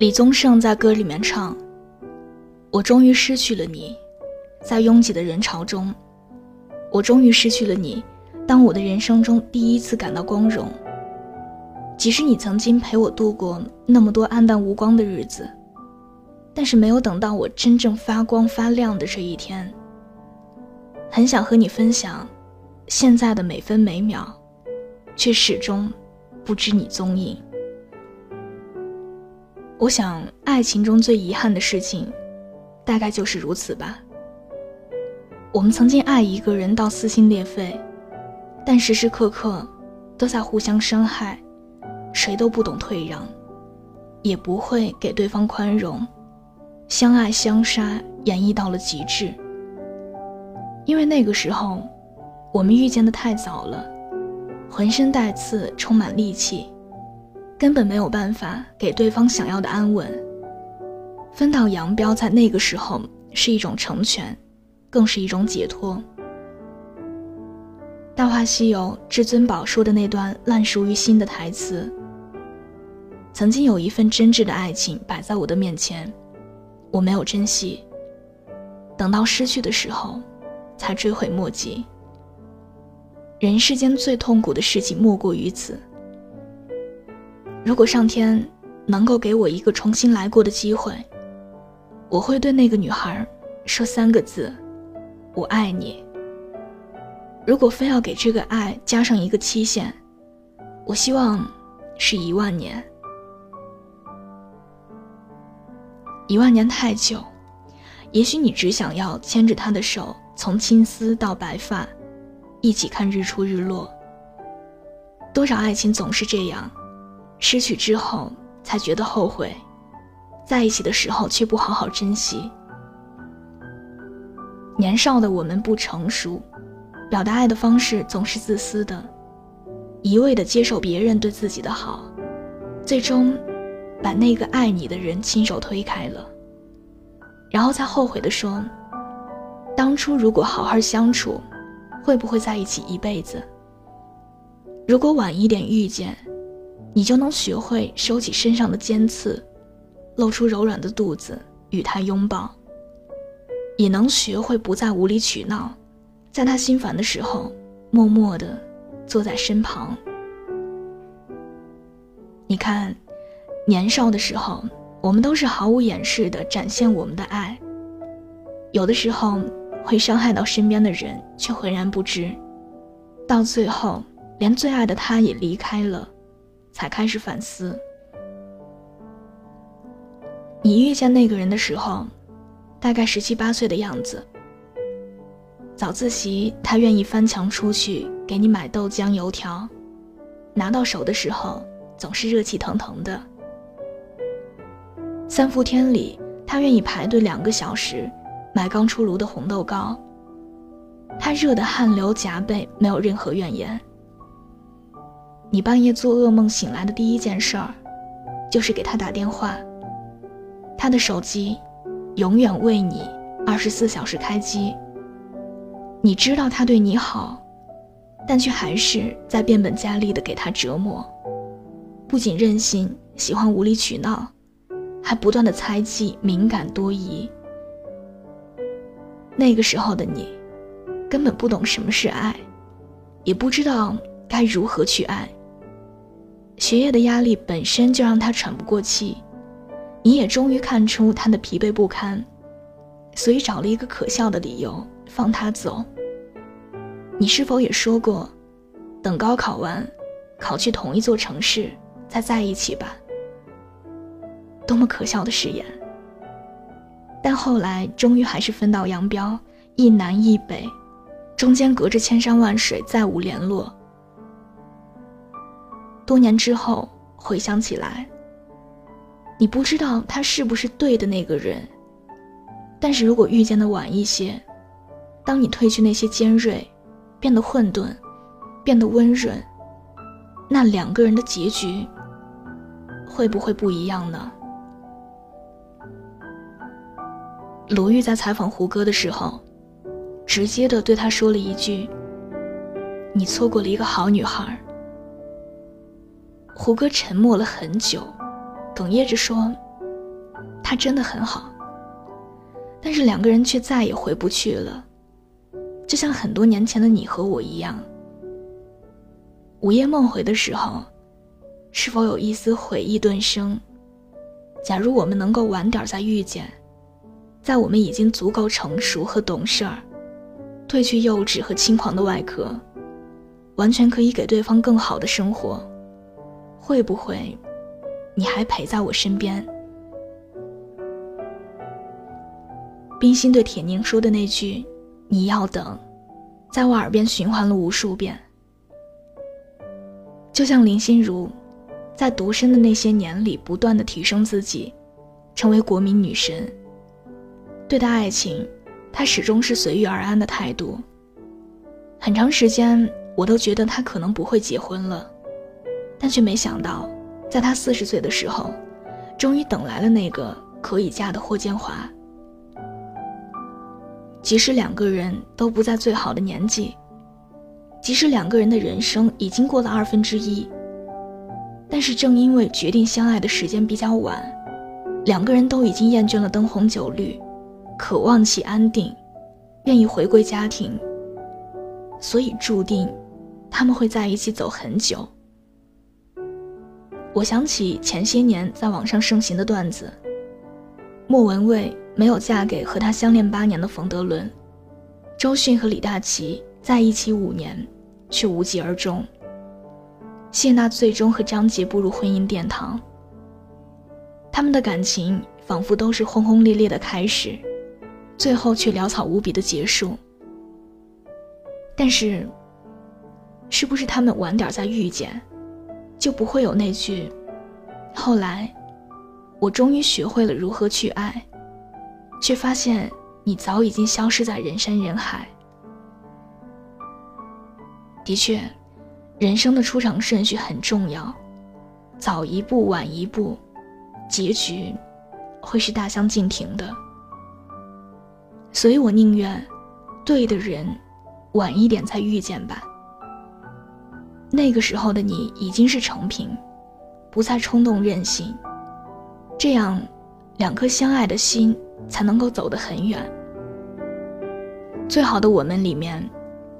李宗盛在歌里面唱：“我终于失去了你，在拥挤的人潮中，我终于失去了你。当我的人生中第一次感到光荣，即使你曾经陪我度过那么多暗淡无光的日子，但是没有等到我真正发光发亮的这一天。很想和你分享现在的每分每秒，却始终不知你踪影。”我想，爱情中最遗憾的事情，大概就是如此吧。我们曾经爱一个人到撕心裂肺，但时时刻刻都在互相伤害，谁都不懂退让，也不会给对方宽容，相爱相杀演绎到了极致。因为那个时候，我们遇见的太早了，浑身带刺，充满戾气。根本没有办法给对方想要的安稳。分道扬镳，在那个时候是一种成全，更是一种解脱。《大话西游》至尊宝说的那段烂熟于心的台词：“曾经有一份真挚的爱情摆在我的面前，我没有珍惜，等到失去的时候，才追悔莫及。人世间最痛苦的事情莫过于此。”如果上天能够给我一个重新来过的机会，我会对那个女孩说三个字：“我爱你。”如果非要给这个爱加上一个期限，我希望是一万年。一万年太久，也许你只想要牵着他的手，从青丝到白发，一起看日出日落。多少爱情总是这样。失去之后才觉得后悔，在一起的时候却不好好珍惜。年少的我们不成熟，表达爱的方式总是自私的，一味的接受别人对自己的好，最终把那个爱你的人亲手推开了，然后才后悔的说：“当初如果好好相处，会不会在一起一辈子？如果晚一点遇见。”你就能学会收起身上的尖刺，露出柔软的肚子与他拥抱。也能学会不再无理取闹，在他心烦的时候，默默地坐在身旁。你看，年少的时候，我们都是毫无掩饰地展现我们的爱，有的时候会伤害到身边的人，却浑然不知，到最后，连最爱的他也离开了。才开始反思。你遇见那个人的时候，大概十七八岁的样子。早自习，他愿意翻墙出去给你买豆浆油条，拿到手的时候总是热气腾腾的。三伏天里，他愿意排队两个小时买刚出炉的红豆糕，他热得汗流浃背，没有任何怨言。你半夜做噩梦醒来的第一件事儿，就是给他打电话。他的手机永远为你二十四小时开机。你知道他对你好，但却还是在变本加厉的给他折磨。不仅任性，喜欢无理取闹，还不断的猜忌、敏感多疑。那个时候的你，根本不懂什么是爱，也不知道该如何去爱。学业的压力本身就让他喘不过气，你也终于看出他的疲惫不堪，所以找了一个可笑的理由放他走。你是否也说过，等高考完，考去同一座城市再在一起吧？多么可笑的誓言！但后来终于还是分道扬镳，一南一北，中间隔着千山万水，再无联络。多年之后回想起来，你不知道他是不是对的那个人。但是如果遇见的晚一些，当你褪去那些尖锐，变得混沌，变得温润，那两个人的结局会不会不一样呢？鲁豫在采访胡歌的时候，直接的对他说了一句：“你错过了一个好女孩。”胡歌沉默了很久，哽咽着说：“他真的很好。但是两个人却再也回不去了，就像很多年前的你和我一样。午夜梦回的时候，是否有一丝悔意顿生？假如我们能够晚点再遇见，在我们已经足够成熟和懂事儿，褪去幼稚和轻狂的外壳，完全可以给对方更好的生活，会不会，你还陪在我身边？冰心对铁凝说的那句“你要等”，在我耳边循环了无数遍。就像林心如，在独身的那些年里，不断的提升自己，成为国民女神。对待爱情，她始终是随遇而安的态度。很长时间，我都觉得她可能不会结婚了，但却没想到，在他四十岁的时候，终于等来了那个可以嫁的霍建华。即使两个人都不在最好的年纪，即使两个人的人生已经过了二分之一，但是正因为决定相爱的时间比较晚，两个人都已经厌倦了灯红酒绿，渴望其安定，愿意回归家庭，所以注定他们会在一起走很久。我想起前些年在网上盛行的段子，莫文蔚。没有嫁给和他相恋八年的冯德伦，周迅和李大齐在一起五年，却无疾而终。谢娜最终和张杰步入婚姻殿堂。他们的感情仿佛都是轰轰烈烈的开始，最后却潦草无比的结束。但是，是不是他们晚点再遇见，就不会有那句“后来，我终于学会了如何去爱”。却发现你早已经消失在人山人海。的确，人生的出场顺序很重要，早一步晚一步，结局会是大相径庭的。所以我宁愿对的人晚一点再遇见吧。那个时候的你已经是成品，不再冲动任性，这样两颗相爱的心。才能够走得很远。最好的我们里面，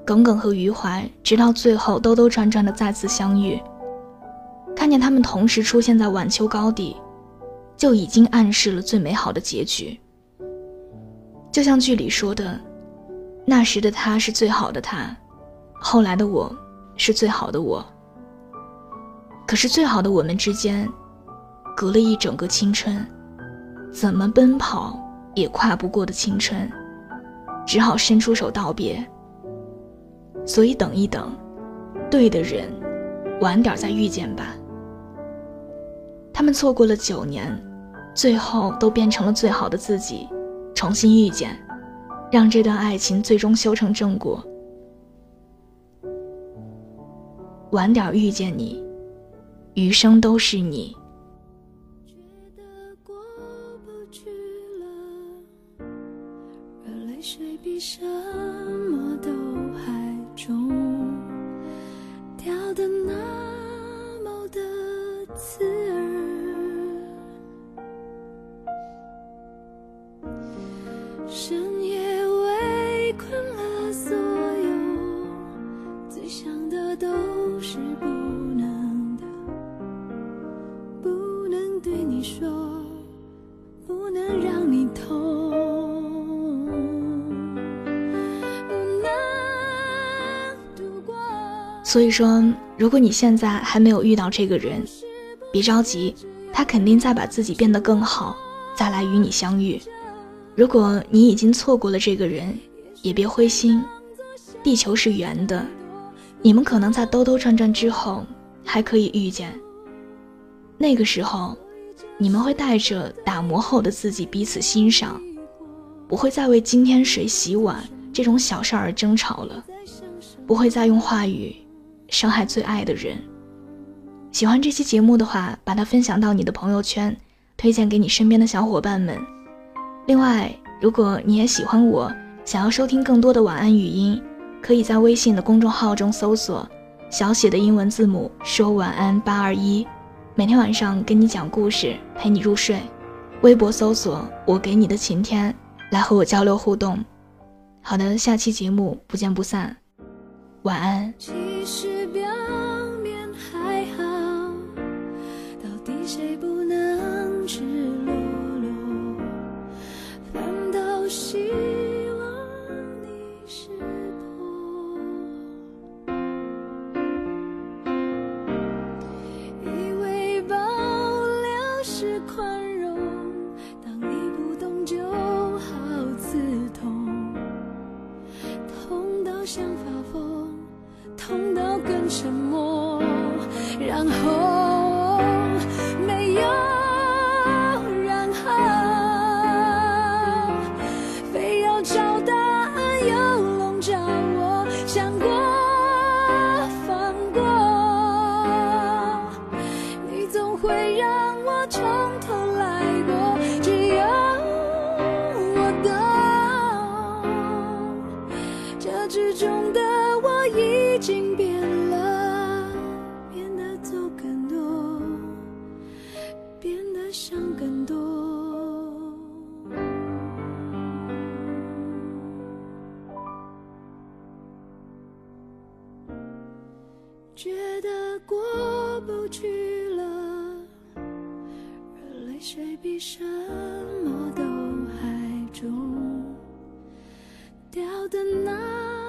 耿耿和余淮直到最后兜兜转转的再次相遇，看见他们同时出现在晚秋高地，就已经暗示了最美好的结局。就像剧里说的，那时的他是最好的他，后来的我是最好的我。可是最好的我们之间，隔了一整个青春，怎么奔跑？也跨不过的青春，只好伸出手道别。所以等一等，对的人，晚点再遇见吧。他们错过了九年，最后都变成了最好的自己，重新遇见，让这段爱情最终修成正果。晚点遇见你，余生都是你。闭上所以说，如果你现在还没有遇到这个人，别着急，他肯定在把自己变得更好，再来与你相遇。如果你已经错过了这个人，也别灰心，地球是圆的，你们可能在兜兜转转之后还可以遇见。那个时候，你们会带着打磨后的自己彼此欣赏，不会再为今天谁洗碗这种小事而争吵了，不会再用话语。伤害最爱的人。喜欢这期节目的话把它分享到你的朋友圈推荐给你身边的小伙伴们。另外如果你也喜欢我想要收听更多的晚安语音可以在微信的公众号中搜索小写的英文字母说晚安八二一。每天晚上跟你讲故事陪你入睡。微博搜索我给你的晴天来和我交流互动。好的下期节目不见不散。晚安。这之中的我已经变了，变得走更多，变得想更多。觉得过不去了，而泪水比什么都还重。掉的那